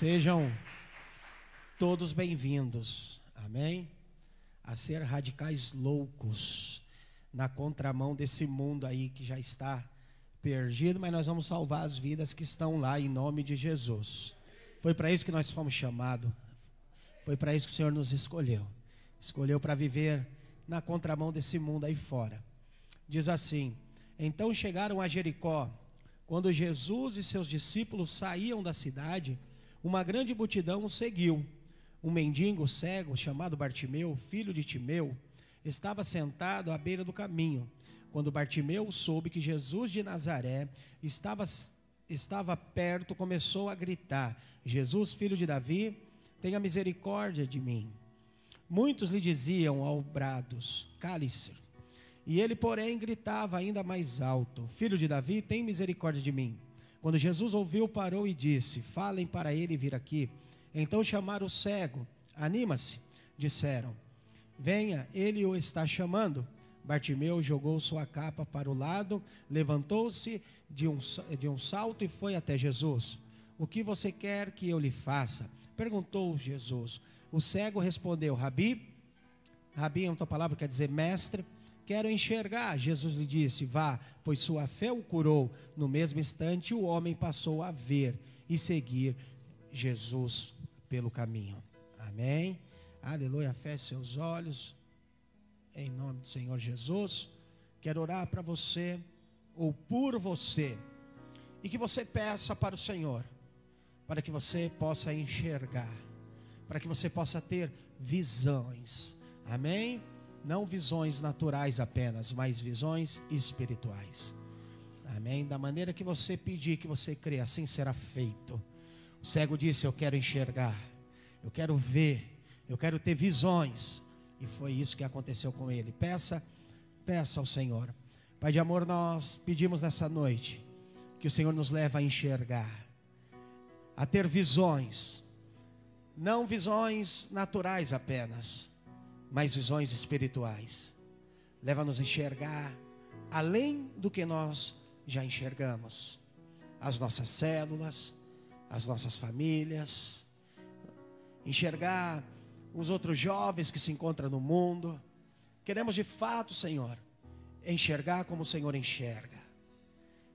Sejam todos bem-vindos, amém? A ser radicais loucos na contramão desse mundo aí que já está perdido, mas nós vamos salvar as vidas que estão lá em nome de Jesus. Foi para isso que nós fomos chamados, foi para isso que o Senhor nos escolheu. Escolheu para viver na contramão desse mundo aí fora. Diz assim: Então chegaram a Jericó. Quando Jesus e seus discípulos saíam da cidade, uma grande multidão o seguiu. Um mendigo cego chamado Bartimeu, filho de Timeu, estava sentado à beira do caminho. Quando Bartimeu soube que Jesus de Nazaré estava, estava perto, começou a gritar: Jesus, filho de Davi, tenha misericórdia de mim. Muitos lhe diziam ao brados: Cale-se. E ele, porém, gritava ainda mais alto: Filho de Davi, tem misericórdia de mim. Quando Jesus ouviu, parou e disse: Falem para ele vir aqui. Então chamaram o cego. Anima-se, disseram. Venha, ele o está chamando. Bartimeu jogou sua capa para o lado, levantou-se de um, de um salto e foi até Jesus. O que você quer que eu lhe faça? Perguntou Jesus. O cego respondeu: Rabi, Rabi é uma palavra quer dizer mestre quero enxergar. Jesus lhe disse: Vá, pois sua fé o curou. No mesmo instante, o homem passou a ver e seguir Jesus pelo caminho. Amém. Aleluia. Feche seus olhos. Em nome do Senhor Jesus. Quero orar para você, ou por você, e que você peça para o Senhor, para que você possa enxergar, para que você possa ter visões. Amém não visões naturais apenas, mas visões espirituais. Amém? Da maneira que você pedir, que você crê, assim será feito. O cego disse: Eu quero enxergar, eu quero ver, eu quero ter visões. E foi isso que aconteceu com ele. Peça, peça ao Senhor. Pai de amor, nós pedimos nessa noite que o Senhor nos leve a enxergar, a ter visões, não visões naturais apenas, mas visões espirituais. Leva-nos a enxergar além do que nós já enxergamos. As nossas células, as nossas famílias, enxergar os outros jovens que se encontram no mundo. Queremos de fato, Senhor, enxergar como o Senhor enxerga.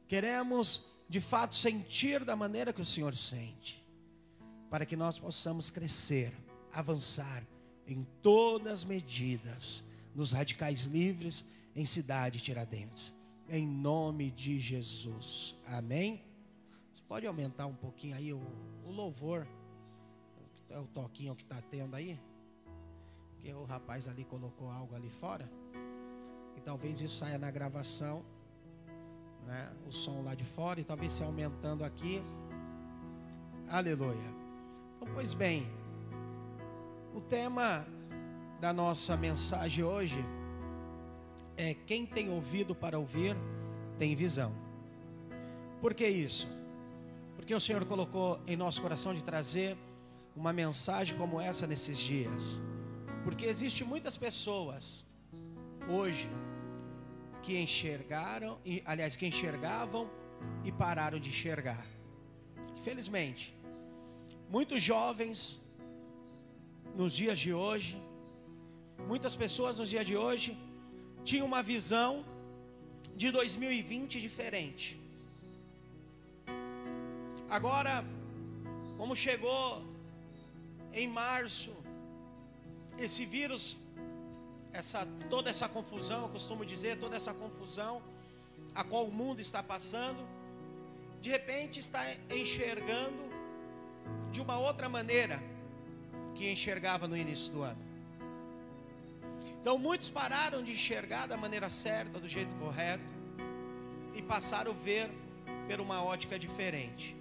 Queremos de fato sentir da maneira que o Senhor sente, para que nós possamos crescer, avançar em todas as medidas, nos radicais livres, em cidade Tiradentes. Em nome de Jesus. Amém? Você pode aumentar um pouquinho aí o, o louvor, o, o toquinho que está tendo aí? Porque o rapaz ali colocou algo ali fora. E talvez isso saia na gravação, né? o som lá de fora, e talvez se aumentando aqui. Aleluia. Então, pois bem. O tema da nossa mensagem hoje é: quem tem ouvido para ouvir, tem visão. Por que isso? Porque o Senhor colocou em nosso coração de trazer uma mensagem como essa nesses dias. Porque existe muitas pessoas hoje que enxergaram, aliás, que enxergavam e pararam de enxergar. Infelizmente, muitos jovens nos dias de hoje, muitas pessoas nos dias de hoje tinham uma visão de 2020 diferente. Agora, como chegou em março, esse vírus, essa, toda essa confusão, eu costumo dizer, toda essa confusão a qual o mundo está passando, de repente está enxergando de uma outra maneira que enxergava no início do ano. Então muitos pararam de enxergar da maneira certa, do jeito correto, e passaram a ver por uma ótica diferente.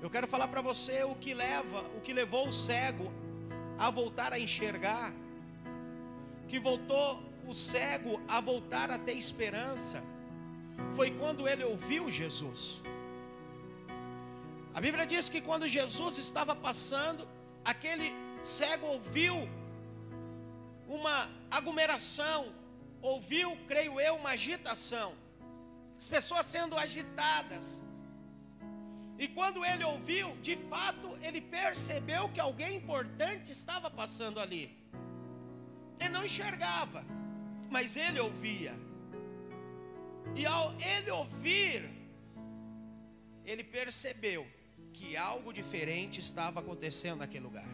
Eu quero falar para você o que leva, o que levou o cego a voltar a enxergar, que voltou o cego a voltar a ter esperança, foi quando ele ouviu Jesus. A Bíblia diz que quando Jesus estava passando, aquele cego ouviu uma aglomeração, ouviu, creio eu, uma agitação, as pessoas sendo agitadas. E quando ele ouviu, de fato, ele percebeu que alguém importante estava passando ali. Ele não enxergava, mas ele ouvia. E ao ele ouvir, ele percebeu que algo diferente estava acontecendo naquele lugar.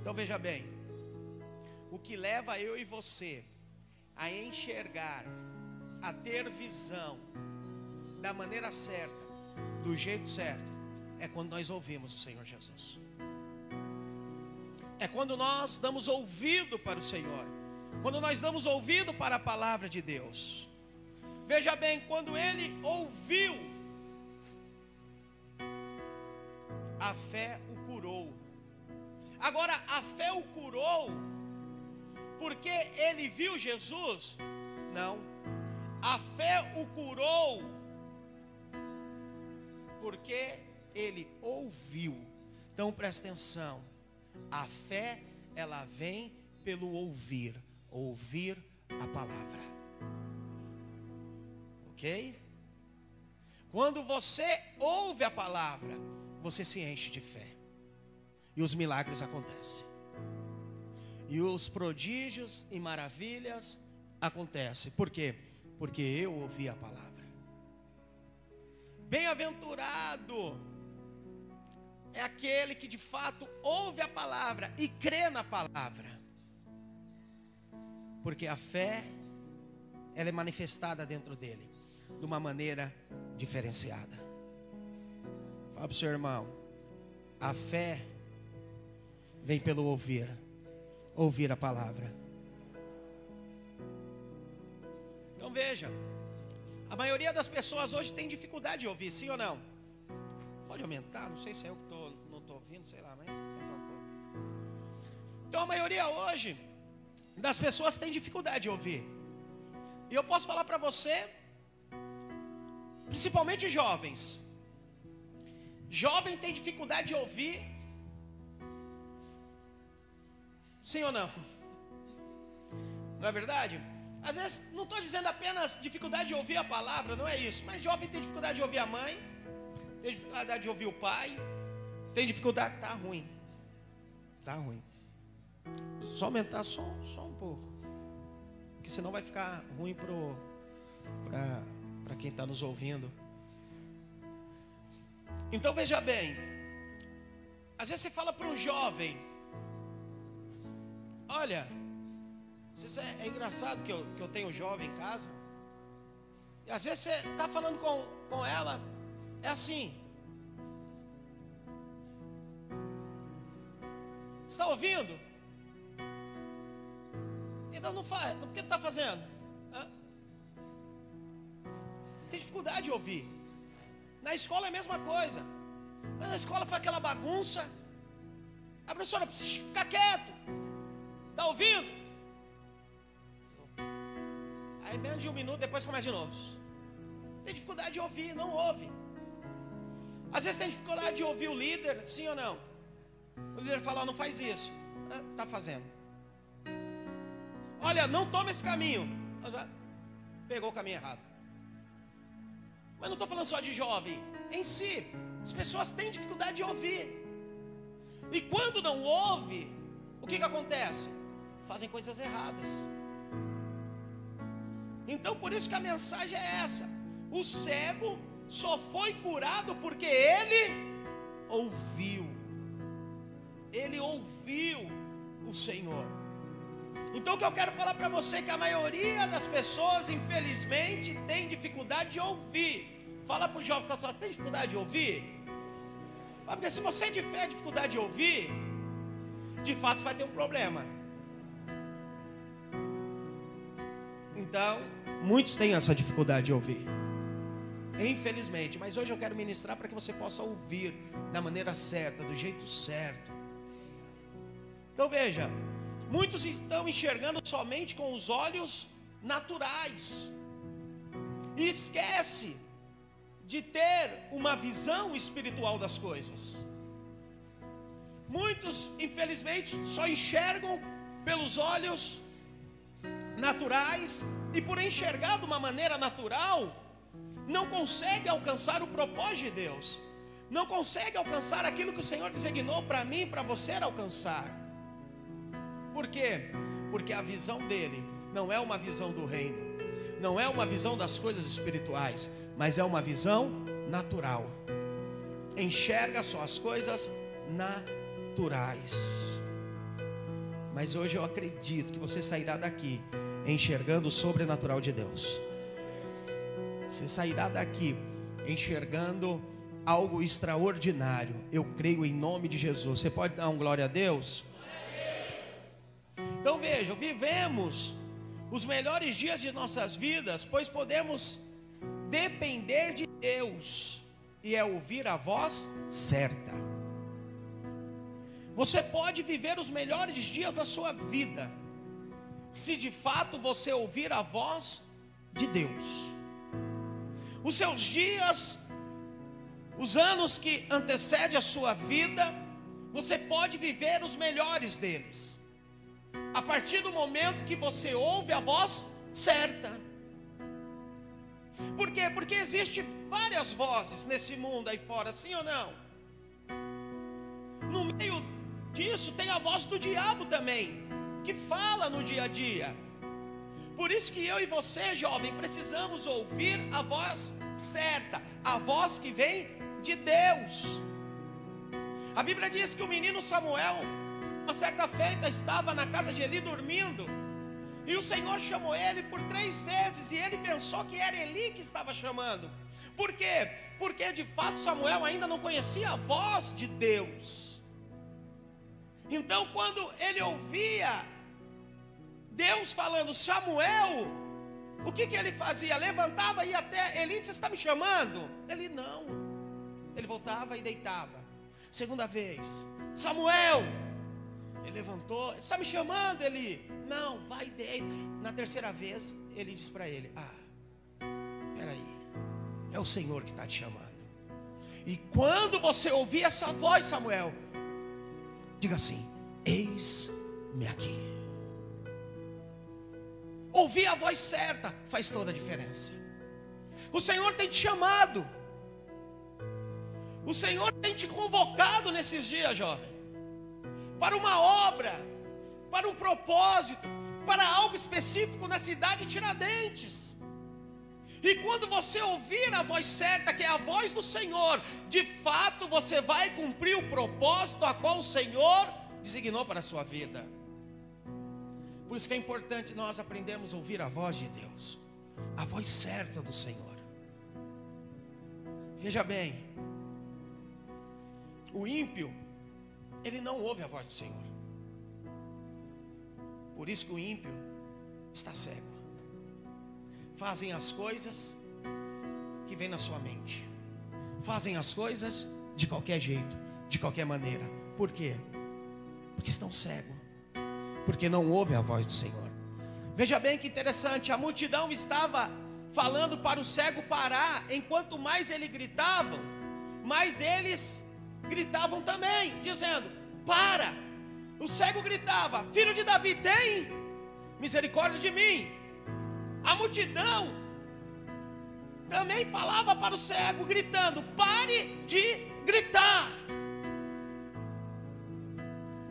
Então veja bem, o que leva eu e você a enxergar, a ter visão da maneira certa, do jeito certo, é quando nós ouvimos o Senhor Jesus. É quando nós damos ouvido para o Senhor, quando nós damos ouvido para a palavra de Deus. Veja bem, quando ele ouviu, a fé o curou. Agora, a fé o curou porque ele viu Jesus? Não. A fé o curou porque ele ouviu. Então presta atenção. A fé ela vem pelo ouvir, ouvir a palavra. OK? Quando você ouve a palavra, você se enche de fé. E os milagres acontecem. E os prodígios e maravilhas acontecem. Por quê? Porque eu ouvi a palavra. Bem-aventurado é aquele que de fato ouve a palavra e crê na palavra. Porque a fé ela é manifestada dentro dele de uma maneira diferenciada. Fala para o seu irmão, a fé vem pelo ouvir, ouvir a palavra. Então veja, a maioria das pessoas hoje tem dificuldade de ouvir, sim ou não? Pode aumentar, não sei se é eu que tô, não estou ouvindo, sei lá, mas. Então a maioria hoje das pessoas tem dificuldade de ouvir. E eu posso falar para você, principalmente jovens. Jovem tem dificuldade de ouvir Sim ou não? Não é verdade? Às vezes, não estou dizendo apenas dificuldade de ouvir a palavra, não é isso. Mas jovem tem dificuldade de ouvir a mãe, tem dificuldade de ouvir o pai, tem dificuldade, tá ruim, tá ruim. Só aumentar só, só um pouco, porque senão vai ficar ruim para quem está nos ouvindo. Então veja bem, às vezes você fala para um jovem, Olha, é, é engraçado que eu, que eu tenho jovem em casa. E às vezes você está falando com, com ela, é assim. Está ouvindo? Então não faz. Por que está fazendo? Hã? Tem dificuldade de ouvir. Na escola é a mesma coisa. Mas na escola faz aquela bagunça. A professora precisa ficar quieto. Está ouvindo? Aí menos de um minuto, depois começa de novo. Tem dificuldade de ouvir, não ouve. Às vezes tem dificuldade de ouvir o líder, sim ou não? O líder fala, não faz isso. Está fazendo. Olha, não toma esse caminho. Pegou o caminho errado. Mas não estou falando só de jovem. Em si, as pessoas têm dificuldade de ouvir. E quando não ouve, o que, que acontece? fazem coisas erradas. Então, por isso que a mensagem é essa: o cego só foi curado porque ele ouviu. Ele ouviu o Senhor. Então, o que eu quero falar para você é que a maioria das pessoas, infelizmente, tem dificuldade de ouvir. Fala para o jovem que está você tem dificuldade de ouvir? Porque se você tiver dificuldade de ouvir, de fato você vai ter um problema. Então, muitos têm essa dificuldade de ouvir. Infelizmente, mas hoje eu quero ministrar para que você possa ouvir da maneira certa, do jeito certo. Então veja, muitos estão enxergando somente com os olhos naturais. E esquece de ter uma visão espiritual das coisas. Muitos, infelizmente, só enxergam pelos olhos naturais e por enxergar de uma maneira natural, não consegue alcançar o propósito de Deus, não consegue alcançar aquilo que o Senhor designou para mim, para você alcançar. Por quê? Porque a visão dele não é uma visão do reino, não é uma visão das coisas espirituais, mas é uma visão natural. Enxerga só as coisas naturais. Mas hoje eu acredito que você sairá daqui enxergando o sobrenatural de Deus. Você sairá daqui enxergando algo extraordinário. Eu creio em nome de Jesus. Você pode dar um glória a Deus? Então vejam, vivemos os melhores dias de nossas vidas, pois podemos depender de Deus e é ouvir a voz certa. Você pode viver os melhores dias da sua vida, se de fato você ouvir a voz de Deus. Os seus dias, os anos que antecedem a sua vida, você pode viver os melhores deles, a partir do momento que você ouve a voz certa. Por quê? Porque existe várias vozes nesse mundo aí fora, sim ou não? No meio disso tem a voz do diabo também, que fala no dia a dia. Por isso que eu e você, jovem, precisamos ouvir a voz certa, a voz que vem de Deus. A Bíblia diz que o menino Samuel, uma certa feita, estava na casa de Eli dormindo. E o Senhor chamou ele por três vezes, e ele pensou que era Eli que estava chamando. Por quê? Porque de fato Samuel ainda não conhecia a voz de Deus. Então, quando ele ouvia Deus falando, Samuel, o que, que ele fazia? Levantava e até Eli, você está me chamando? Ele não. Ele voltava e deitava. Segunda vez, Samuel, ele levantou, está me chamando, Eli? Não, vai deita. Na terceira vez, ele diz para ele: Ah, peraí, é o Senhor que está te chamando. E quando você ouvir essa voz, Samuel, diga assim: Eis-me aqui. Ouvir a voz certa faz toda a diferença. O Senhor tem te chamado. O Senhor tem te convocado nesses dias, jovem, para uma obra, para um propósito, para algo específico na cidade de Tiradentes. E quando você ouvir a voz certa, que é a voz do Senhor, de fato você vai cumprir o propósito a qual o Senhor designou para a sua vida. Por isso que é importante nós aprendermos a ouvir a voz de Deus, a voz certa do Senhor. Veja bem, o ímpio, ele não ouve a voz do Senhor. Por isso que o ímpio está cego. Fazem as coisas que vem na sua mente. Fazem as coisas de qualquer jeito, de qualquer maneira. Por quê? Porque estão cegos. Porque não ouvem a voz do Senhor. Veja bem que interessante, a multidão estava falando para o cego parar, enquanto mais ele gritavam, mais eles gritavam também, dizendo: Para! O cego gritava: Filho de Davi, tem misericórdia de mim. A multidão também falava para o cego, gritando: Pare de gritar.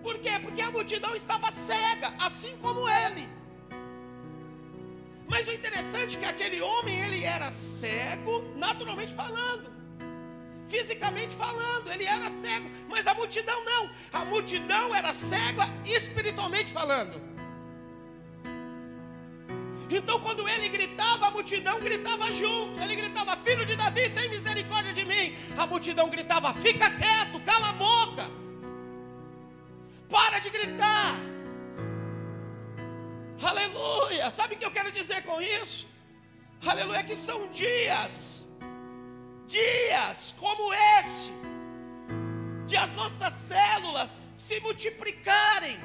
Por quê? Porque a multidão estava cega, assim como ele. Mas o interessante é que aquele homem, ele era cego, naturalmente falando fisicamente falando, ele era cego, mas a multidão não, a multidão era cega espiritualmente falando. Então, quando ele gritava, a multidão gritava junto. Ele gritava: Filho de Davi, tem misericórdia de mim. A multidão gritava: Fica quieto, cala a boca. Para de gritar. Aleluia. Sabe o que eu quero dizer com isso? Aleluia, que são dias dias como esse, de as nossas células se multiplicarem,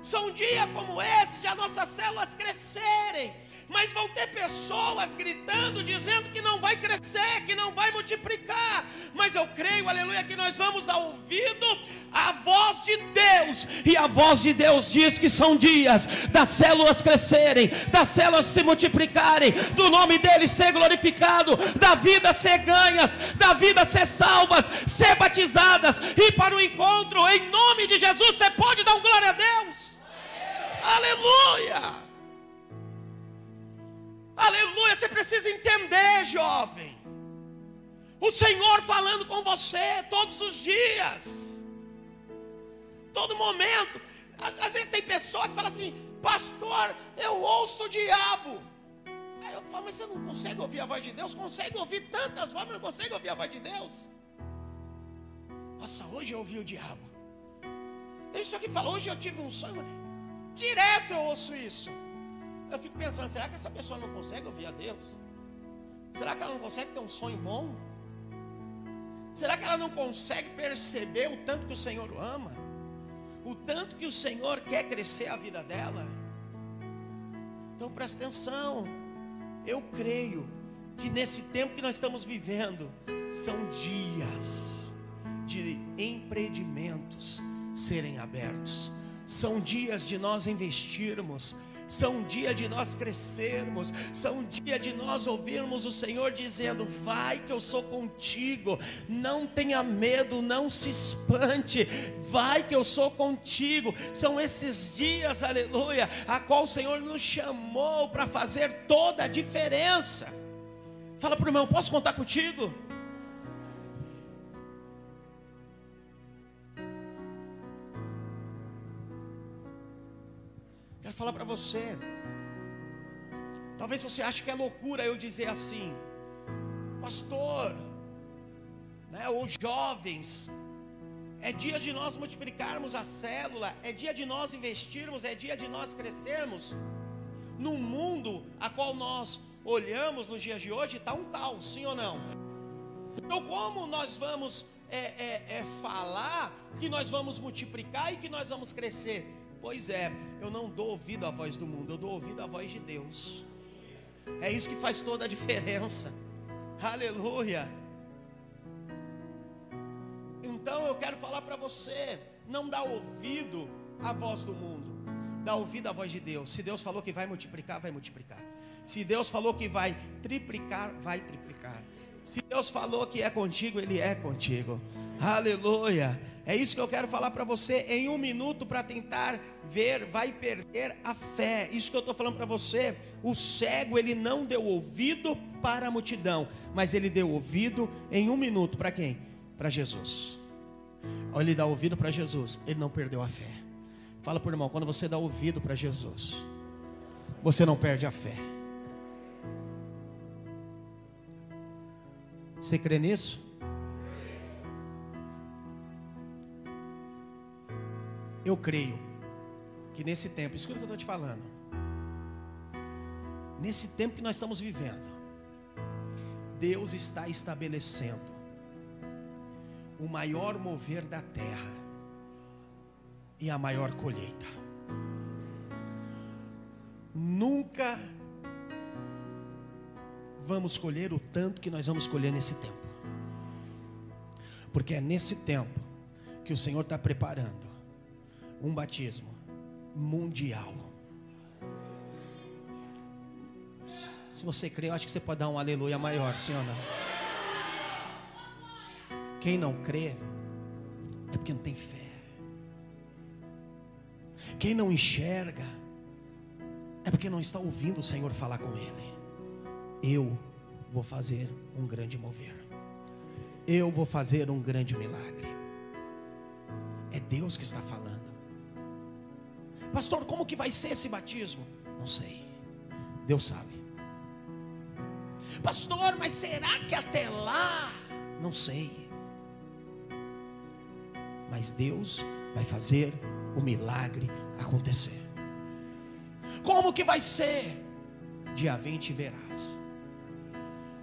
são dias como esse de as nossas células crescerem, mas vão ter pessoas gritando, dizendo que não vai crescer, que não vai multiplicar. Mas eu creio, aleluia, que nós vamos dar ouvido à voz de Deus, e a voz de Deus diz que são dias das células crescerem, das células se multiplicarem, do nome dele ser glorificado, da vida ser ganhas, da vida ser salvas, ser batizadas, e para o encontro, em nome de Jesus, você pode dar um glória a Deus. Aleluia! Aleluia, você precisa entender, jovem. O Senhor falando com você todos os dias, todo momento. Às vezes tem pessoa que fala assim, pastor, eu ouço o diabo. Aí eu falo, mas você não consegue ouvir a voz de Deus? Consegue ouvir tantas vozes, mas não consegue ouvir a voz de Deus? Nossa, hoje eu ouvi o diabo. Tem pessoa que fala, hoje eu tive um sonho. Direto eu ouço isso. Eu fico pensando, será que essa pessoa não consegue ouvir a Deus? Será que ela não consegue ter um sonho bom? Será que ela não consegue perceber o tanto que o Senhor ama? O tanto que o Senhor quer crescer a vida dela? Então presta atenção. Eu creio que nesse tempo que nós estamos vivendo, são dias de empreendimentos serem abertos, são dias de nós investirmos são dia de nós crescermos, são dia de nós ouvirmos o Senhor dizendo: Vai que eu sou contigo, não tenha medo, não se espante, vai que eu sou contigo. São esses dias, aleluia, a qual o Senhor nos chamou para fazer toda a diferença. Fala para o irmão: Posso contar contigo? Falar para você. Talvez você ache que é loucura eu dizer assim, pastor, né, ou jovens, é dia de nós multiplicarmos a célula, é dia de nós investirmos, é dia de nós crescermos. No mundo a qual nós olhamos nos dias de hoje, está um caos, sim ou não? Então, como nós vamos é, é, é, falar que nós vamos multiplicar e que nós vamos crescer? Pois é, eu não dou ouvido à voz do mundo, eu dou ouvido à voz de Deus. É isso que faz toda a diferença. Aleluia. Então eu quero falar para você, não dá ouvido à voz do mundo, dá ouvido à voz de Deus. Se Deus falou que vai multiplicar, vai multiplicar. Se Deus falou que vai triplicar, vai triplicar. Se Deus falou que é contigo, Ele é contigo. Aleluia. É isso que eu quero falar para você em um minuto para tentar ver, vai perder a fé. Isso que eu estou falando para você. O cego ele não deu ouvido para a multidão, mas ele deu ouvido em um minuto para quem? Para Jesus. Ao ele dá ouvido para Jesus, ele não perdeu a fé. Fala por irmão, quando você dá ouvido para Jesus, você não perde a fé. Você crê nisso? Eu creio que nesse tempo, escuta o que eu estou te falando. Nesse tempo que nós estamos vivendo, Deus está estabelecendo o maior mover da terra e a maior colheita. Nunca vamos colher o tanto que nós vamos colher nesse tempo, porque é nesse tempo que o Senhor está preparando um batismo mundial. Se você crê, eu acho que você pode dar um aleluia maior, não? Quem não crê é porque não tem fé. Quem não enxerga é porque não está ouvindo o Senhor falar com ele. Eu vou fazer um grande mover. Eu vou fazer um grande milagre. É Deus que está falando. Pastor, como que vai ser esse batismo? Não sei. Deus sabe. Pastor, mas será que até lá? Não sei. Mas Deus vai fazer o milagre acontecer. Como que vai ser? Dia 20 verás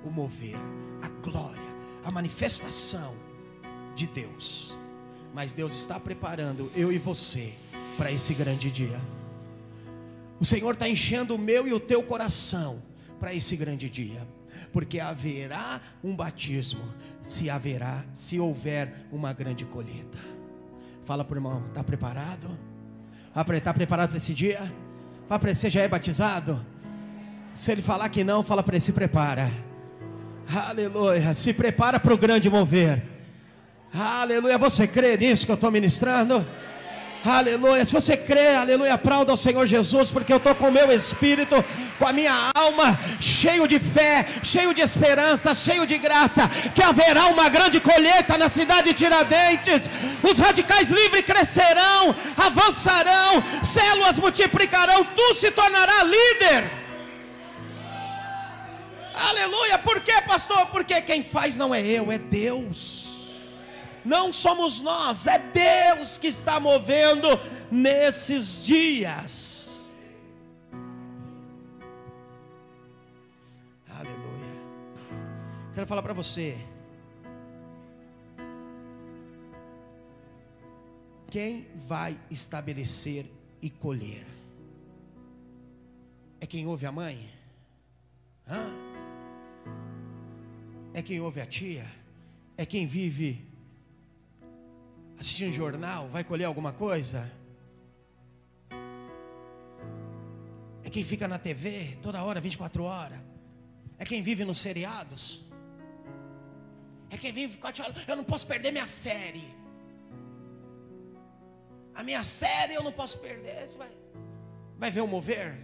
o mover, a glória, a manifestação de Deus. Mas Deus está preparando eu e você para esse grande dia. O Senhor está enchendo o meu e o teu coração para esse grande dia, porque haverá um batismo, se haverá, se houver uma grande colheita. Fala para o irmão, está preparado? Está preparado para esse dia? Fala para ele, você já é batizado? Se ele falar que não, fala para ele, se prepara. Aleluia, se prepara para o grande mover. Aleluia, você crê nisso que eu estou ministrando? Aleluia. Se você crê, aleluia, aplauda ao Senhor Jesus, porque eu estou com o meu espírito, com a minha alma, cheio de fé, cheio de esperança, cheio de graça, que haverá uma grande colheita na cidade de Tiradentes. Os radicais livres crescerão, avançarão, células multiplicarão, tu se tornará líder. Aleluia. Por quê, pastor? Porque quem faz não é eu, é Deus não somos nós, é Deus que está movendo nesses dias. Aleluia. Quero falar para você. Quem vai estabelecer e colher? É quem ouve a mãe? Hã? É quem ouve a tia? É quem vive assistir um jornal, vai colher alguma coisa? É quem fica na TV toda hora, 24 horas. É quem vive nos seriados. É quem vive com a eu não posso perder minha série. A minha série eu não posso perder. Vai, vai ver o mover?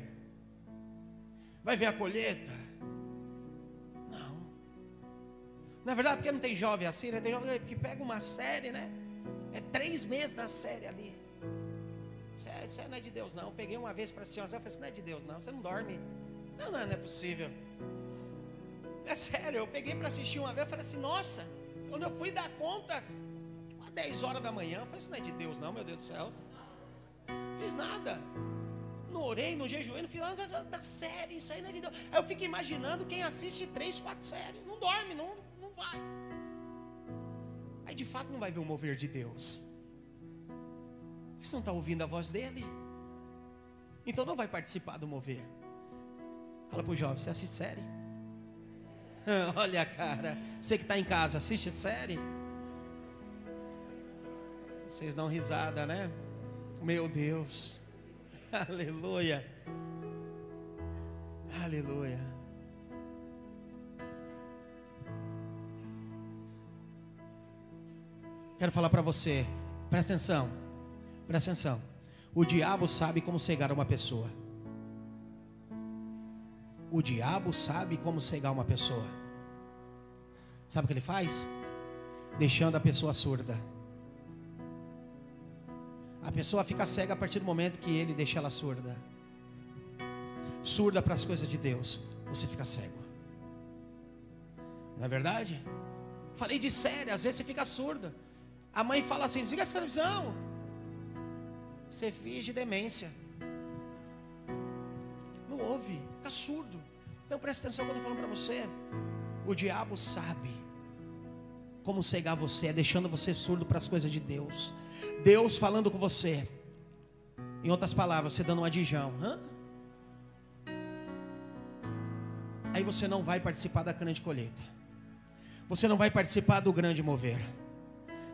Vai ver a colheita? Não. Na verdade, porque não tem jovem assim, né? Tem jovem que pega uma série, né? É três meses na série ali. Isso, é, isso não é de Deus, não. Eu peguei uma vez para assistir uma série, eu falei, isso não é de Deus, não. Você não dorme. Não, não, não é possível. É sério, eu peguei para assistir uma vez, eu falei assim, nossa, quando eu fui dar conta, às 10 horas da manhã, eu falei, isso não é de Deus, não, meu Deus do céu. Fiz nada. Não orei, não jejuei, no final da, da série, isso aí não é de Deus. Aí eu fico imaginando quem assiste três, quatro séries. Não dorme, não, não vai aí de fato não vai ver o mover de Deus. Você não está ouvindo a voz dele? Então não vai participar do mover. Fala para o jovem, você assiste série? Olha cara, você que está em casa, assiste série? Vocês dão risada, né? Meu Deus, aleluia, aleluia. Quero falar para você, presta atenção, presta atenção. O diabo sabe como cegar uma pessoa. O diabo sabe como cegar uma pessoa. Sabe o que ele faz? Deixando a pessoa surda. A pessoa fica cega a partir do momento que ele deixa ela surda. Surda para as coisas de Deus, você fica cego. Não é verdade? Falei de sério, às vezes você fica surda. A mãe fala assim: desliga essa televisão. Você finge demência. Não ouve, fica surdo. Então presta atenção quando eu falando para você. O diabo sabe como cegar você, deixando você surdo para as coisas de Deus. Deus falando com você. Em outras palavras, você dando um adijão. Hã? Aí você não vai participar da grande colheita. Você não vai participar do grande mover.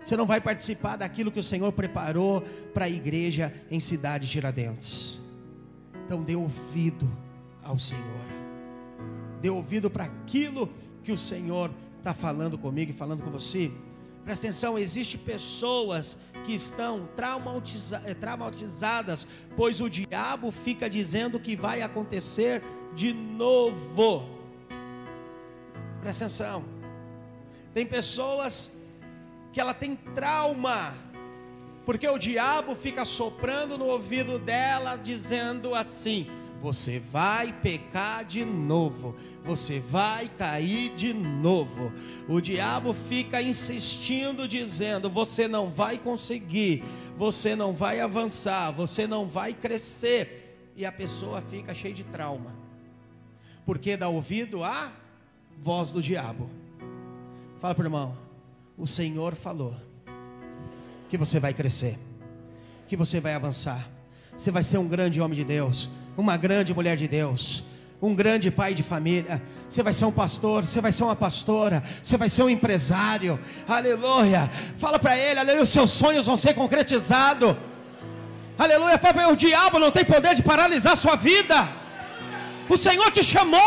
Você não vai participar daquilo que o Senhor preparou para a igreja em cidade de Tiradentes. Então dê ouvido ao Senhor. Dê ouvido para aquilo que o Senhor está falando comigo e falando com você. Presta atenção, existem pessoas que estão traumatiza eh, traumatizadas, pois o diabo fica dizendo que vai acontecer de novo. Presta atenção. Tem pessoas que ela tem trauma, porque o diabo fica soprando no ouvido dela, dizendo assim: você vai pecar de novo, você vai cair de novo. O diabo fica insistindo, dizendo: você não vai conseguir, você não vai avançar, você não vai crescer, e a pessoa fica cheia de trauma, porque dá ouvido à voz do diabo. Fala para o irmão, o Senhor falou que você vai crescer, que você vai avançar, você vai ser um grande homem de Deus, uma grande mulher de Deus, um grande pai de família. Você vai ser um pastor, você vai ser uma pastora, você vai ser um empresário. Aleluia. Fala para ele, aleluia, os seus sonhos vão ser concretizados. Aleluia. Fala para ele, o diabo não tem poder de paralisar a sua vida. O Senhor te chamou.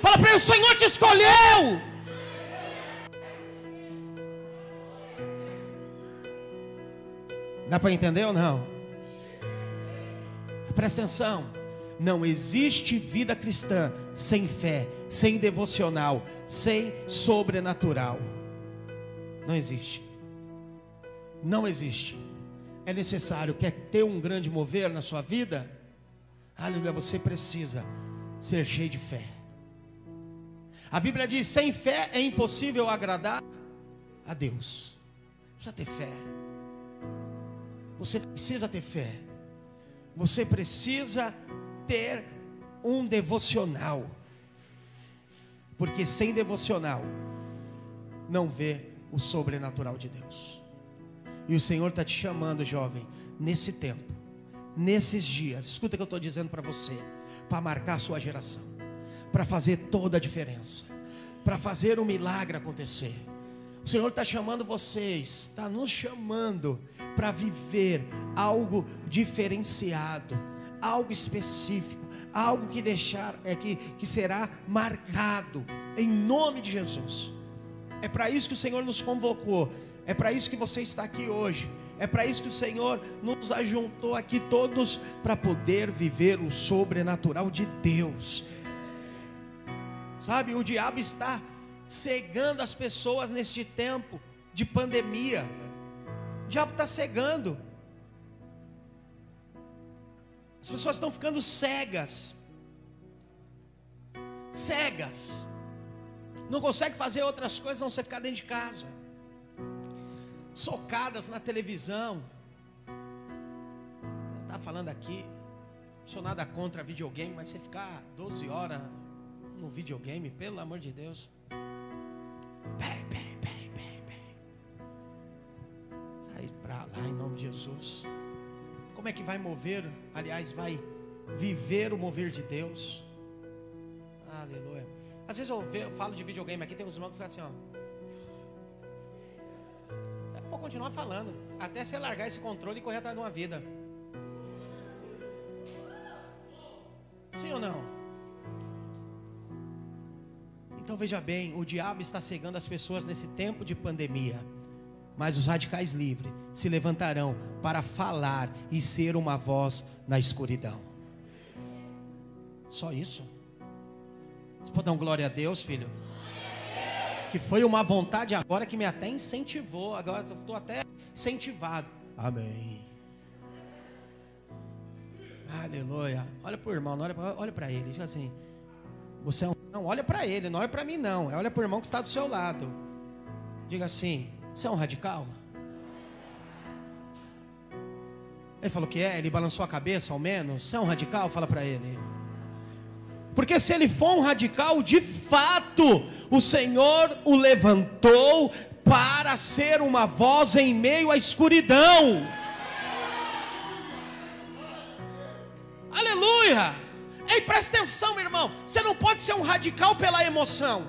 Fala para ele, o Senhor te escolheu. Dá para entender ou não? Presta atenção. Não existe vida cristã sem fé, sem devocional, sem sobrenatural. Não existe. Não existe. É necessário, quer ter um grande mover na sua vida? Aleluia, você precisa ser cheio de fé. A Bíblia diz: sem fé é impossível agradar a Deus. Precisa ter fé. Você precisa ter fé. Você precisa ter um devocional. Porque sem devocional, não vê o sobrenatural de Deus. E o Senhor está te chamando, jovem, nesse tempo, nesses dias. Escuta o que eu estou dizendo para você, para marcar a sua geração, para fazer toda a diferença, para fazer o um milagre acontecer. O Senhor está chamando vocês, está nos chamando para viver algo diferenciado, algo específico, algo que deixar é que, que será marcado em nome de Jesus. É para isso que o Senhor nos convocou. É para isso que você está aqui hoje. É para isso que o Senhor nos ajuntou aqui todos para poder viver o sobrenatural de Deus. Sabe, o diabo está cegando as pessoas neste tempo de pandemia. O diabo está cegando. As pessoas estão ficando cegas. Cegas. Não consegue fazer outras coisas não ser ficar dentro de casa. Socadas na televisão. Está falando aqui. Não sou nada contra videogame, mas você ficar 12 horas no videogame, pelo amor de Deus. Bem, bem, bem, bem, bem. Sai para lá em nome de Jesus. Como é que vai mover? Aliás, vai viver o mover de Deus. Aleluia. Às vezes eu, eu falo de videogame aqui, tem uns irmãos que ficam assim, ó. vou continuar falando. Até você largar esse controle e correr atrás de uma vida. Sim ou não? Então veja bem, o diabo está cegando as pessoas nesse tempo de pandemia. Mas os radicais livres se levantarão para falar e ser uma voz na escuridão. Só isso. Você pode dar um glória a Deus, filho? Que foi uma vontade agora que me até incentivou. Agora estou até incentivado. Amém. Aleluia. Olha para o irmão, olha para ele. Diz assim: Você é um não, olha para ele, não olha para mim não. Olha para o irmão que está do seu lado. Diga assim: Você é um radical? Ele falou que é, ele balançou a cabeça ao menos. Você é um radical? Fala para ele. Porque se ele for um radical, de fato, o Senhor o levantou para ser uma voz em meio à escuridão. Aleluia! Ei, presta atenção, meu irmão. Você não pode ser um radical pela emoção.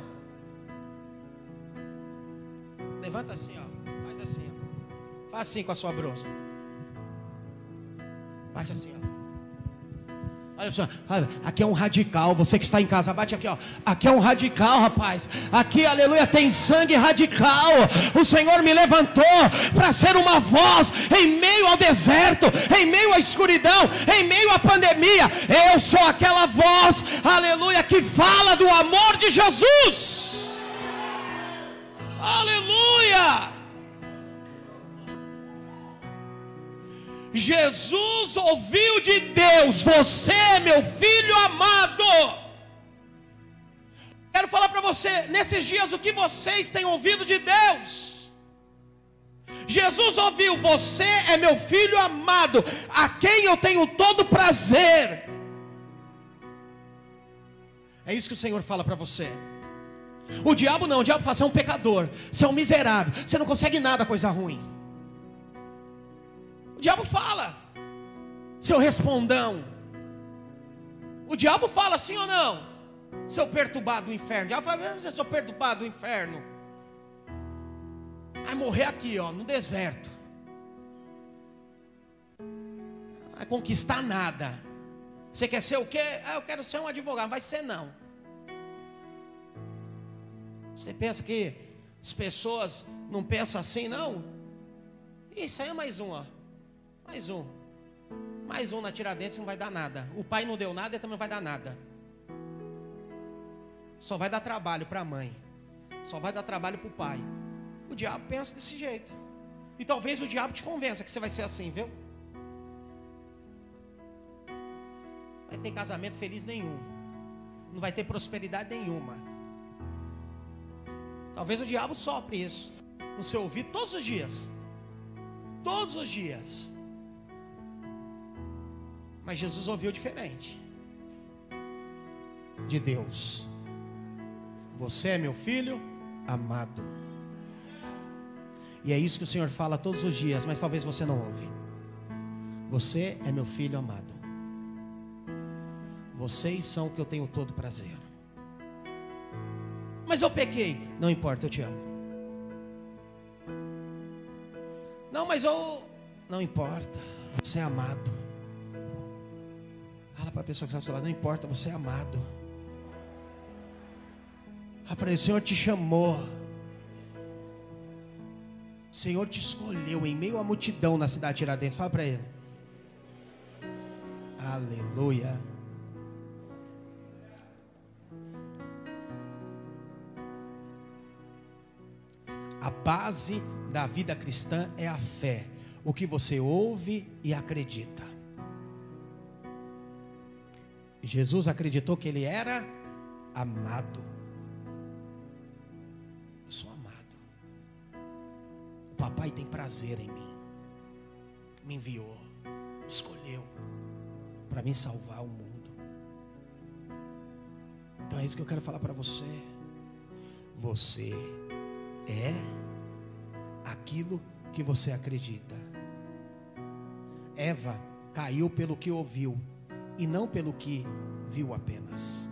Levanta assim, ó. Faz assim, ó. Faz assim com a sua blusa. Bate assim, ó. Olha só, aqui é um radical. Você que está em casa, bate aqui, ó. Aqui é um radical, rapaz. Aqui, aleluia, tem sangue radical. O Senhor me levantou para ser uma voz em meio ao deserto, em meio à escuridão, em meio à pandemia. Eu sou aquela voz, aleluia, que fala do amor de Jesus. Aleluia. Jesus ouviu de Deus: Você é meu filho amado. Quero falar para você, nesses dias, o que vocês têm ouvido de Deus? Jesus ouviu: Você é meu filho amado, a quem eu tenho todo prazer. É isso que o Senhor fala para você. O diabo não, o diabo fala: Você é um pecador, você é um miserável, você não consegue nada, coisa ruim. O diabo fala, seu respondão, O diabo fala assim ou não? Seu perturbado do inferno. O diabo fala, você sou perturbado do inferno. Vai morrer aqui, ó, no deserto. Vai conquistar nada. Você quer ser o quê? Ah, eu quero ser um advogado. Vai ser não. Você pensa que as pessoas não pensam assim, não? Isso aí é mais um, ó. Mais um. Mais um na Tiradentes não vai dar nada. O pai não deu nada, ele também não vai dar nada. Só vai dar trabalho para a mãe. Só vai dar trabalho para o pai. O diabo pensa desse jeito. E talvez o diabo te convença que você vai ser assim, viu? Vai ter casamento feliz nenhum. Não vai ter prosperidade nenhuma. Talvez o diabo sopre isso no seu ouvido todos os dias. Todos os dias. Mas Jesus ouviu diferente de Deus. Você é meu filho amado. E é isso que o Senhor fala todos os dias, mas talvez você não ouve. Você é meu filho amado. Vocês são o que eu tenho todo prazer. Mas eu pequei. Não importa, eu te amo. Não, mas eu. Não importa. Você é amado. Fala para a pessoa que está do seu lado. Não importa, você é amado. Ele, o Senhor te chamou. O Senhor te escolheu em meio à multidão na cidade de Tiradentes. Fala para ele. Aleluia. A base da vida cristã é a fé, o que você ouve e acredita. Jesus acreditou que ele era amado. Eu sou amado. O papai tem prazer em mim. Me enviou, me escolheu para me salvar o mundo. Então é isso que eu quero falar para você. Você é aquilo que você acredita. Eva caiu pelo que ouviu e não pelo que viu apenas.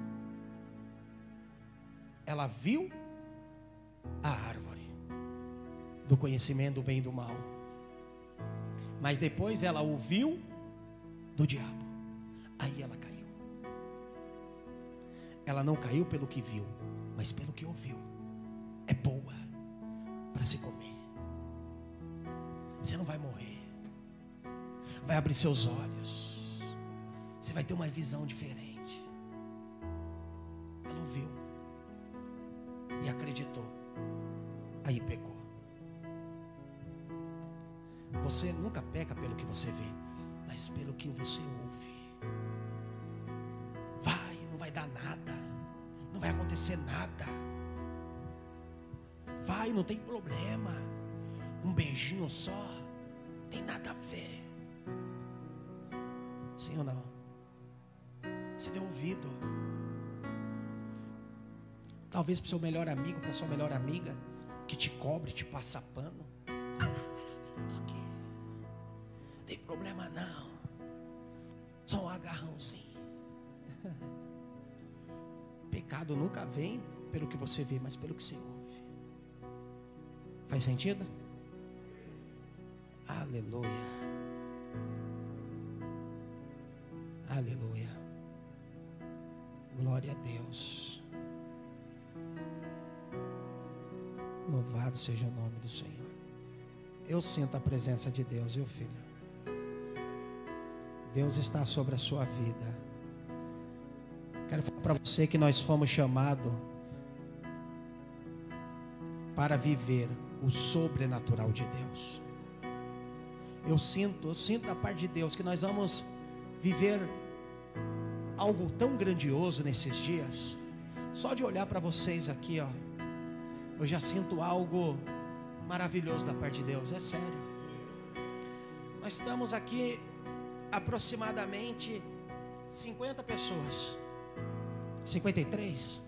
Ela viu a árvore do conhecimento do bem e do mal. Mas depois ela ouviu do diabo. Aí ela caiu. Ela não caiu pelo que viu, mas pelo que ouviu. É boa para se comer. Você não vai morrer. Vai abrir seus olhos. Você vai ter uma visão diferente. Ela ouviu e acreditou. Aí pecou. Você nunca peca pelo que você vê, mas pelo que você ouve. Vai, não vai dar nada. Não vai acontecer nada. Vai, não tem problema. Um beijinho só. Tem nada a ver. Sim ou não? Você deu ouvido. Talvez para o seu melhor amigo, para sua melhor amiga, que te cobre, te passa pano. Não tem problema não. Só um agarrãozinho. Pecado nunca vem pelo que você vê, mas pelo que você ouve. Faz sentido? Aleluia. Aleluia. Glória a Deus. Louvado seja o nome do Senhor. Eu sinto a presença de Deus, meu filho. Deus está sobre a sua vida. Quero falar para você que nós fomos chamados para viver o sobrenatural de Deus. Eu sinto, eu sinto da parte de Deus que nós vamos viver algo tão grandioso nesses dias. Só de olhar para vocês aqui, ó, eu já sinto algo maravilhoso da parte de Deus, é sério. Nós estamos aqui aproximadamente 50 pessoas. 53.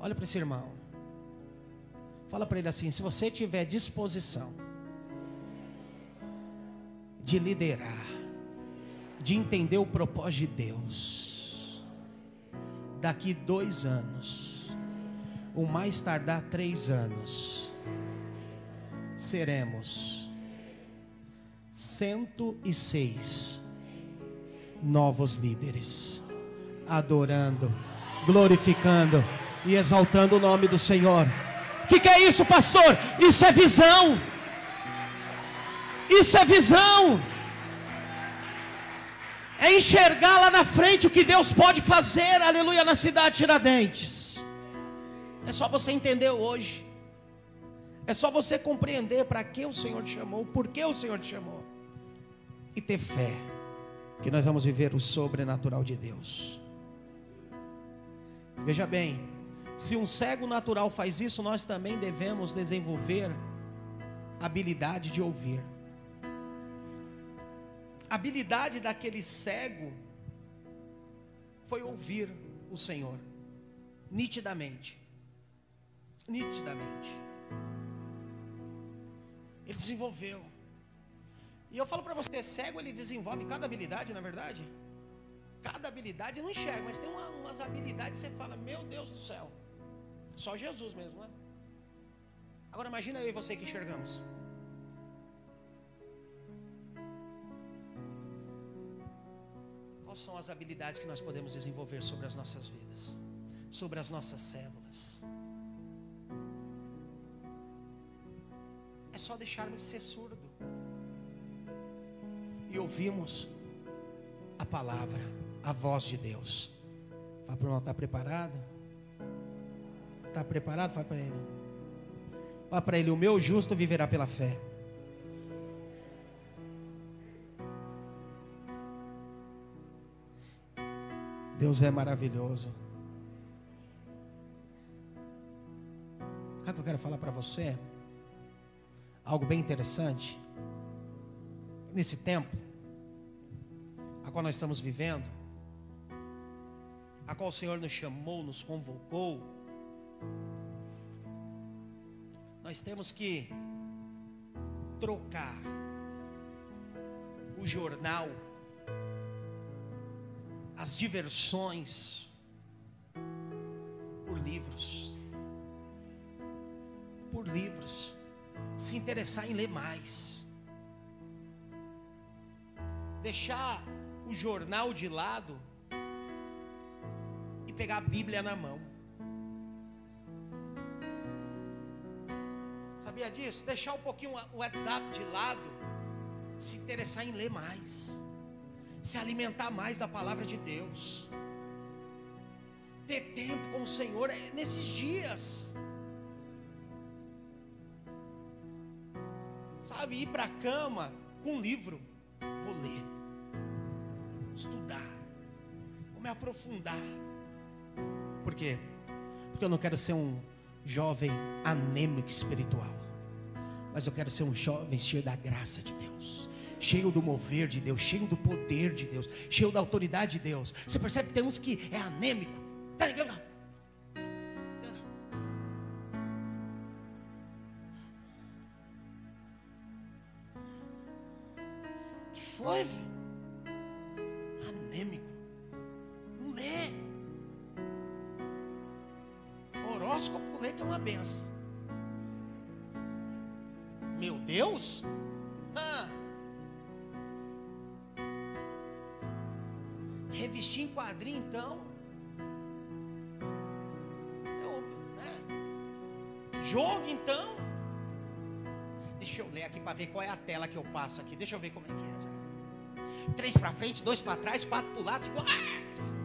Olha para esse irmão. Fala para ele assim: se você tiver disposição de liderar, de entender o propósito de Deus, daqui dois anos, o mais tardar três anos, seremos 106 novos líderes, adorando, glorificando e exaltando o nome do Senhor. O que, que é isso, pastor? Isso é visão. Isso é visão. É enxergar lá na frente o que Deus pode fazer, aleluia, na cidade de Tiradentes. É só você entender hoje. É só você compreender para que o Senhor te chamou, por que o Senhor te chamou. E ter fé que nós vamos viver o sobrenatural de Deus. Veja bem, se um cego natural faz isso, nós também devemos desenvolver habilidade de ouvir. Habilidade daquele cego foi ouvir o Senhor, nitidamente. Nitidamente. Ele desenvolveu. E eu falo para você, cego ele desenvolve cada habilidade, na é verdade? Cada habilidade não enxerga, mas tem uma, umas habilidades que você fala, meu Deus do céu. Só Jesus mesmo, né? Agora imagina eu e você que enxergamos. Quais são as habilidades que nós podemos desenvolver sobre as nossas vidas, sobre as nossas células? É só deixarmos de ser surdo e ouvirmos a palavra, a voz de Deus. Fala para o está preparado? Está preparado? Fala para ele. Fala para ele: O meu justo viverá pela fé. Deus é maravilhoso. Sabe o que eu quero falar para você? Algo bem interessante. Nesse tempo, a qual nós estamos vivendo, a qual o Senhor nos chamou, nos convocou, nós temos que trocar o jornal, as diversões, por livros. Por livros. Se interessar em ler mais. Deixar o jornal de lado e pegar a Bíblia na mão. Sabia disso? Deixar um pouquinho o WhatsApp de lado, se interessar em ler mais, se alimentar mais da palavra de Deus, ter tempo com o Senhor é nesses dias. Sabe, ir para a cama com um livro, vou ler, estudar, vou me aprofundar. Por quê? Porque eu não quero ser um jovem anêmico espiritual. Mas eu quero ser um jovem cheio da graça de Deus, cheio do mover de Deus, cheio do poder de Deus, cheio da autoridade de Deus. Você percebe que tem uns que é anêmico, tá? Que foi, filho? Anêmico. Não lê. Horóscopo lê que é uma benção. Meu Deus? Quadrinho, então. então né? Jogo, então. Deixa eu ler aqui para ver qual é a tela que eu passo aqui. Deixa eu ver como é que é. Três para frente, dois para trás, quatro para o lado. Cinco... Ah!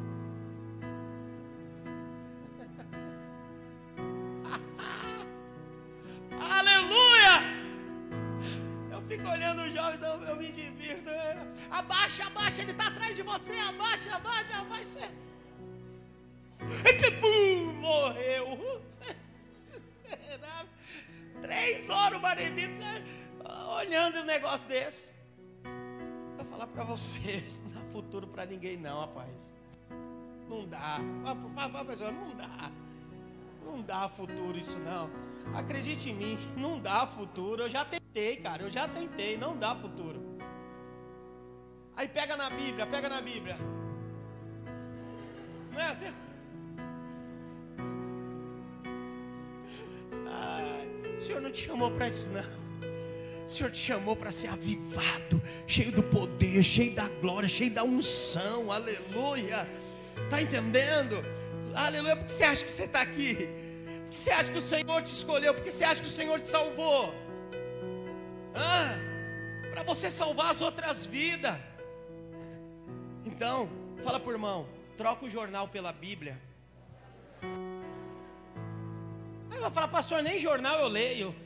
Você, abaixa, abaixa, abaixa. E pum, morreu. Três horas o maridito olhando um negócio desse. Vou falar para vocês, não dá futuro para ninguém não, rapaz. Não dá. Favor, pessoal, não dá. Não dá futuro isso não. Acredite em mim, não dá futuro. Eu já tentei, cara, eu já tentei, não dá futuro. Aí pega na Bíblia, pega na Bíblia. Não é assim? Ai, o Senhor não te chamou para isso, não. O Senhor te chamou para ser avivado, cheio do poder, cheio da glória, cheio da unção. Aleluia. Tá entendendo? Aleluia. Por que você acha que você está aqui? Por que você acha que o Senhor te escolheu? Por que você acha que o Senhor te salvou? Ah, para você salvar as outras vidas. Então, fala por irmão, troca o jornal pela Bíblia. Aí vai falar, pastor, nem jornal eu leio.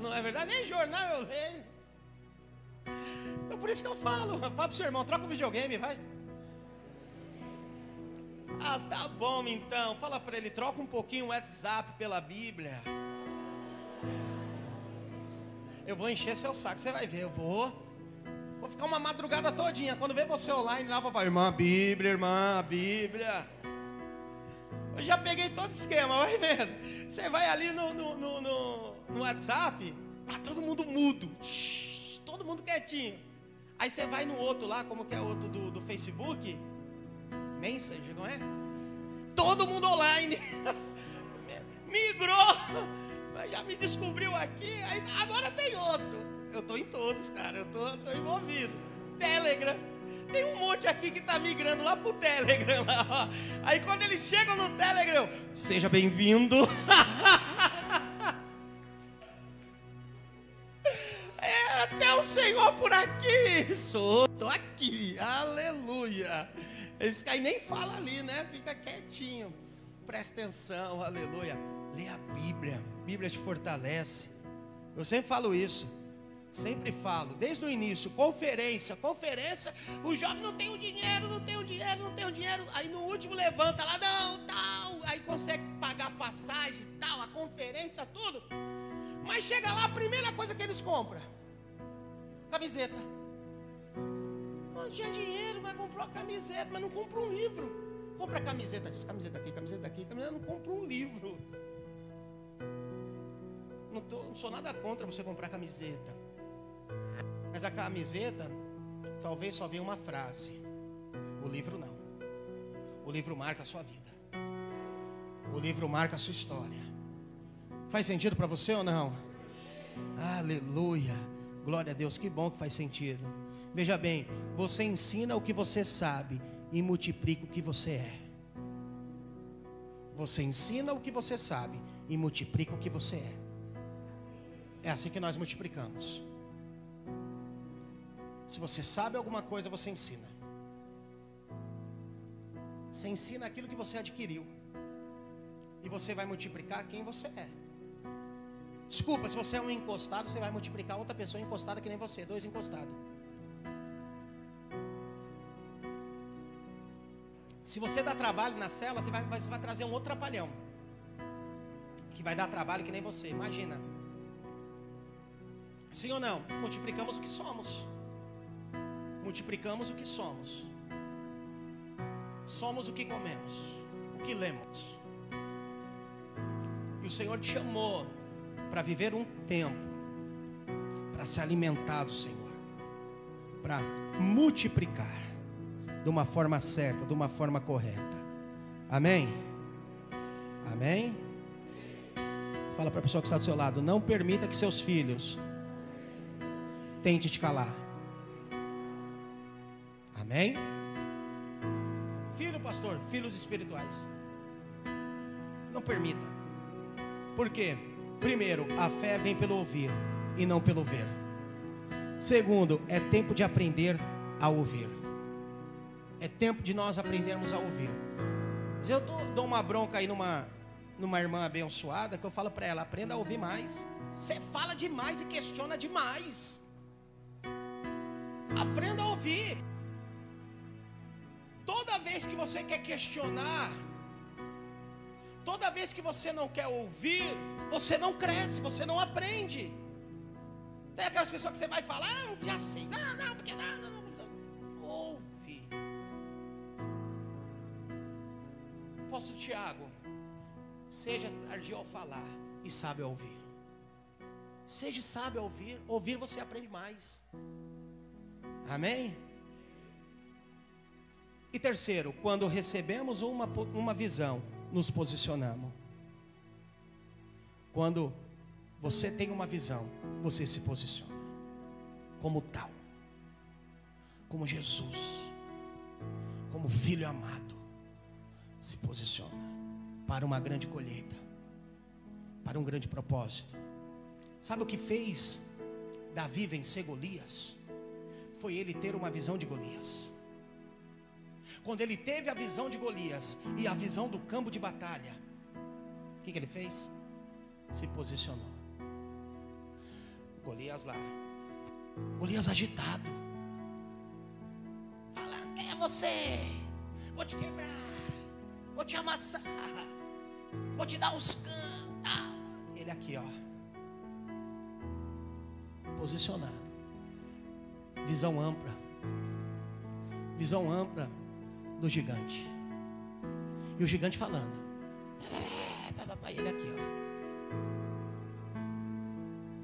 Não é verdade? Nem jornal eu leio. Então por isso que eu falo. Fala pro seu irmão, troca o videogame, vai. Ah, tá bom então. Fala para ele, troca um pouquinho o WhatsApp pela Bíblia. Eu vou encher seu saco, você vai ver, eu vou. Vou ficar uma madrugada todinha. Quando ver você online, lá vou falar, irmã, Bíblia, irmã, Bíblia. Eu já peguei todo o esquema, vai vendo. Você vai ali no, no, no, no, no WhatsApp, tá todo mundo mudo, todo mundo quietinho. Aí você vai no outro lá, como que é outro do, do Facebook, Messenger, não é? Todo mundo online. Migrou. Mas já me descobriu aqui, agora tem outro. Eu estou em todos, cara, eu tô, tô envolvido. Telegram. Tem um monte aqui que está migrando lá pro Telegram. Lá, Aí quando eles chegam no Telegram, seja bem-vindo. É até o Senhor por aqui. Sou, tô aqui. Aleluia. Esse aí nem fala ali, né? Fica quietinho. Presta atenção, aleluia. Lê a Bíblia. A Bíblia te fortalece. Eu sempre falo isso. Sempre falo, desde o início, conferência, conferência, o jovem não tem o dinheiro, não tem o dinheiro, não tem o dinheiro. Aí no último levanta lá, não, tal, aí consegue pagar passagem, tal, a conferência, tudo. Mas chega lá, a primeira coisa que eles compram, camiseta. Não tinha dinheiro, mas comprou a camiseta, mas não compra um livro. Compra a camiseta, diz camiseta aqui, camiseta aqui, camiseta, não compra um livro. Não, tô, não sou nada contra você comprar camiseta. Mas a camiseta, talvez só venha uma frase. O livro não. O livro marca a sua vida. O livro marca a sua história. Faz sentido para você ou não? Aleluia. Glória a Deus, que bom que faz sentido. Veja bem, você ensina o que você sabe e multiplica o que você é. Você ensina o que você sabe e multiplica o que você é. É assim que nós multiplicamos. Se você sabe alguma coisa, você ensina. Você ensina aquilo que você adquiriu. E você vai multiplicar quem você é. Desculpa, se você é um encostado, você vai multiplicar outra pessoa encostada que nem você, dois encostados. Se você dá trabalho na cela, você vai, vai, vai trazer um outro trapalhão. Que vai dar trabalho que nem você. Imagina. Sim ou não? Multiplicamos o que somos multiplicamos o que somos. Somos o que comemos, o que lemos. E o Senhor te chamou para viver um tempo, para se alimentar do Senhor, para multiplicar de uma forma certa, de uma forma correta. Amém? Amém? Fala para a pessoa que está do seu lado: não permita que seus filhos tentem te calar. Amém? Filho, pastor, filhos espirituais. Não permita. Por quê? Primeiro, a fé vem pelo ouvir e não pelo ver. Segundo, é tempo de aprender a ouvir. É tempo de nós aprendermos a ouvir. Se eu dou, dou uma bronca aí numa, numa irmã abençoada, que eu falo para ela: aprenda a ouvir mais. Você fala demais e questiona demais. Aprenda a ouvir. Toda vez que você quer questionar, toda vez que você não quer ouvir, você não cresce, você não aprende. Tem aquelas pessoas que você vai falar, ah, já sei, não, não, porque não, não, não. Ouve. Apóstolo Tiago, seja tardio ao falar e sabe ao ouvir. Seja sábio ao ouvir, ouvir você aprende mais. Amém? E terceiro, quando recebemos uma, uma visão, nos posicionamos. Quando você tem uma visão, você se posiciona como tal, como Jesus, como filho amado, se posiciona para uma grande colheita, para um grande propósito. Sabe o que fez Davi vencer Golias? Foi ele ter uma visão de Golias. Quando ele teve a visão de Golias e a visão do campo de batalha, o que, que ele fez? Se posicionou. Golias lá. Golias agitado. Falando, quem é você? Vou te quebrar. Vou te amassar. Vou te dar os cantos. Ele aqui, ó. Posicionado. Visão ampla. Visão ampla do gigante. E o gigante falando. Ele aqui, ó.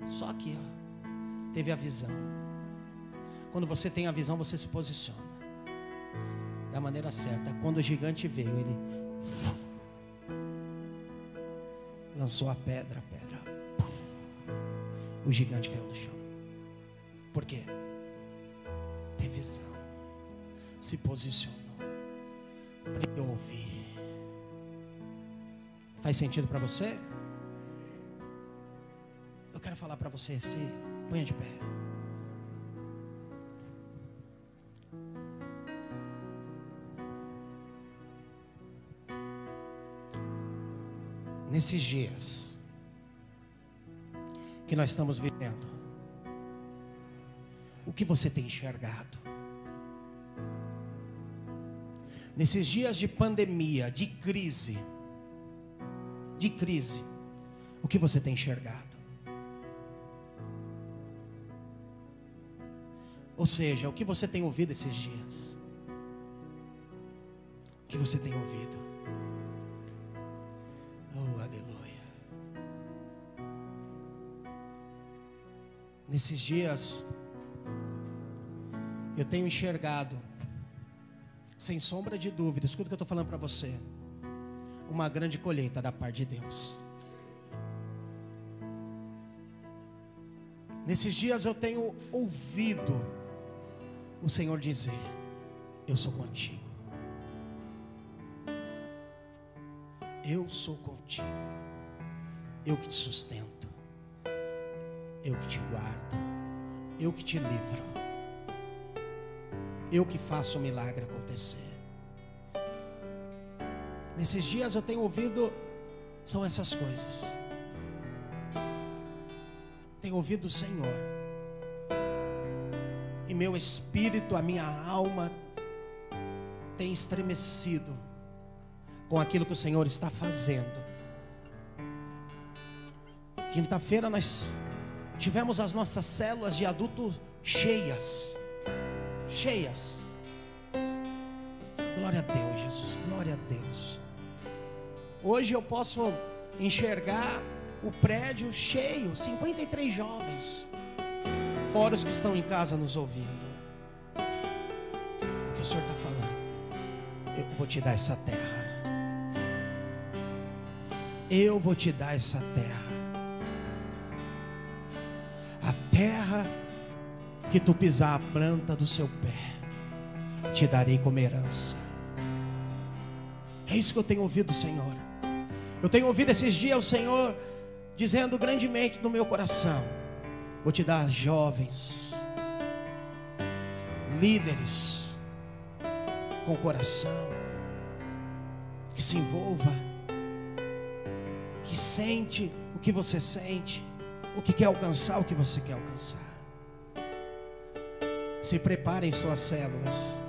Só aqui, ó. Teve a visão. Quando você tem a visão, você se posiciona da maneira certa. Quando o gigante veio, ele lançou a pedra, a pedra. O gigante caiu no chão. Por quê? Tem visão. Se posicionou. Para ouvir. Faz sentido para você? Eu quero falar para você, se ponha de pé. Nesses dias que nós estamos vivendo, o que você tem enxergado? Nesses dias de pandemia, de crise, de crise, o que você tem enxergado? Ou seja, o que você tem ouvido esses dias? O que você tem ouvido? Oh, aleluia. Nesses dias, eu tenho enxergado, sem sombra de dúvida, escuta o que eu estou falando para você, uma grande colheita da parte de Deus. Nesses dias eu tenho ouvido o Senhor dizer: Eu sou contigo. Eu sou contigo. Eu que te sustento. Eu que te guardo. Eu que te livro. Eu que faço o milagre acontecer. Nesses dias eu tenho ouvido são essas coisas. Tenho ouvido o Senhor e meu espírito, a minha alma tem estremecido com aquilo que o Senhor está fazendo. Quinta-feira nós tivemos as nossas células de adulto cheias. Cheias. Glória a Deus, Jesus. Glória a Deus. Hoje eu posso enxergar o prédio cheio, 53 jovens fora os que estão em casa nos ouvindo. O que o Senhor está falando? Eu vou te dar essa terra. Eu vou te dar essa terra. Que tu pisar a planta do seu pé, te darei como herança. É isso que eu tenho ouvido, Senhor. Eu tenho ouvido esses dias o Senhor dizendo grandemente no meu coração Vou te dar jovens, líderes com coração, que se envolva, que sente o que você sente, o que quer alcançar, o que você quer alcançar. Se preparem suas células,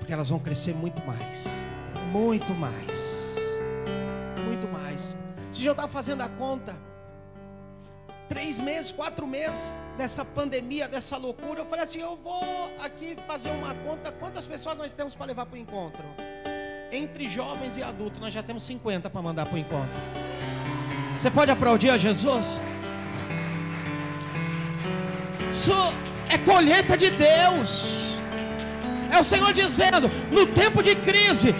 porque elas vão crescer muito mais, muito mais, muito mais. Se eu estava fazendo a conta, três meses, quatro meses dessa pandemia, dessa loucura, eu falei assim: eu vou aqui fazer uma conta. Quantas pessoas nós temos para levar para o encontro? Entre jovens e adultos, nós já temos 50 para mandar para o encontro. Você pode aplaudir a Jesus? Isso é colheita de Deus. É o Senhor dizendo: no tempo de crise,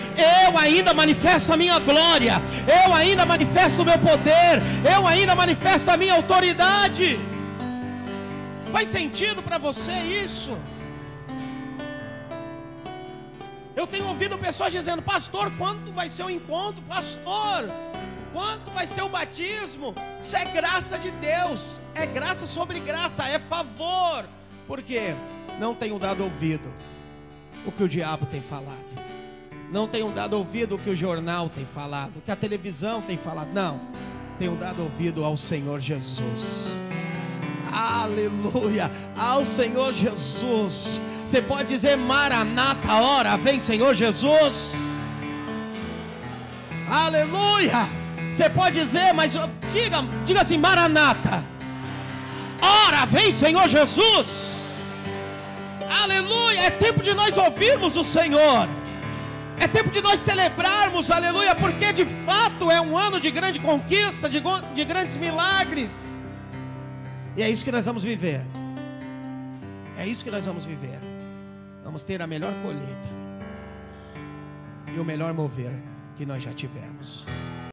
eu ainda manifesto a minha glória, eu ainda manifesto o meu poder, eu ainda manifesto a minha autoridade. Faz sentido para você isso? Eu tenho ouvido pessoas dizendo: Pastor, quando vai ser o encontro? Pastor, quando vai ser o batismo? Isso é graça de Deus, é graça sobre graça, é favor. Por quê? Não tenho dado ouvido o que o diabo tem falado. Não tenho dado ouvido o que o jornal tem falado, o que a televisão tem falado. Não. Tenho dado ouvido ao Senhor Jesus. Aleluia! Ao Senhor Jesus. Você pode dizer Maranata, hora vem Senhor Jesus. Aleluia! Você pode dizer, mas diga, diga assim, Maranata. Ora vem Senhor Jesus. Aleluia! É tempo de nós ouvirmos o Senhor. É tempo de nós celebrarmos, aleluia, porque de fato é um ano de grande conquista, de, de grandes milagres. E é isso que nós vamos viver. É isso que nós vamos viver. Vamos ter a melhor colheita e o melhor mover que nós já tivemos.